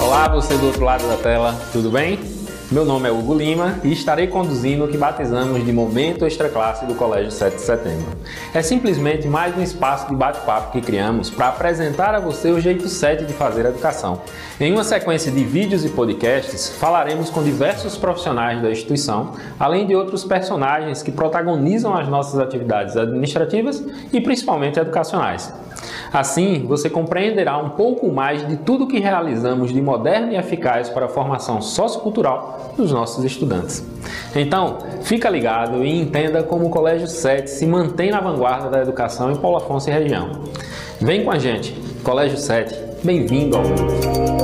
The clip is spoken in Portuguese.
Olá, você do outro lado da tela, tudo bem? Meu nome é Hugo Lima e estarei conduzindo o que batizamos de Momento Extra Classe do Colégio 7 de Setembro. É simplesmente mais um espaço de bate-papo que criamos para apresentar a você o jeito 7 de fazer educação. Em uma sequência de vídeos e podcasts, falaremos com diversos profissionais da instituição, além de outros personagens que protagonizam as nossas atividades administrativas e principalmente educacionais. Assim, você compreenderá um pouco mais de tudo que realizamos de moderno e eficaz para a formação sociocultural dos nossos estudantes. Então, fica ligado e entenda como o Colégio 7 se mantém na vanguarda da educação em Paulo Afonso e região. Vem com a gente, Colégio 7, bem-vindo ao mundo!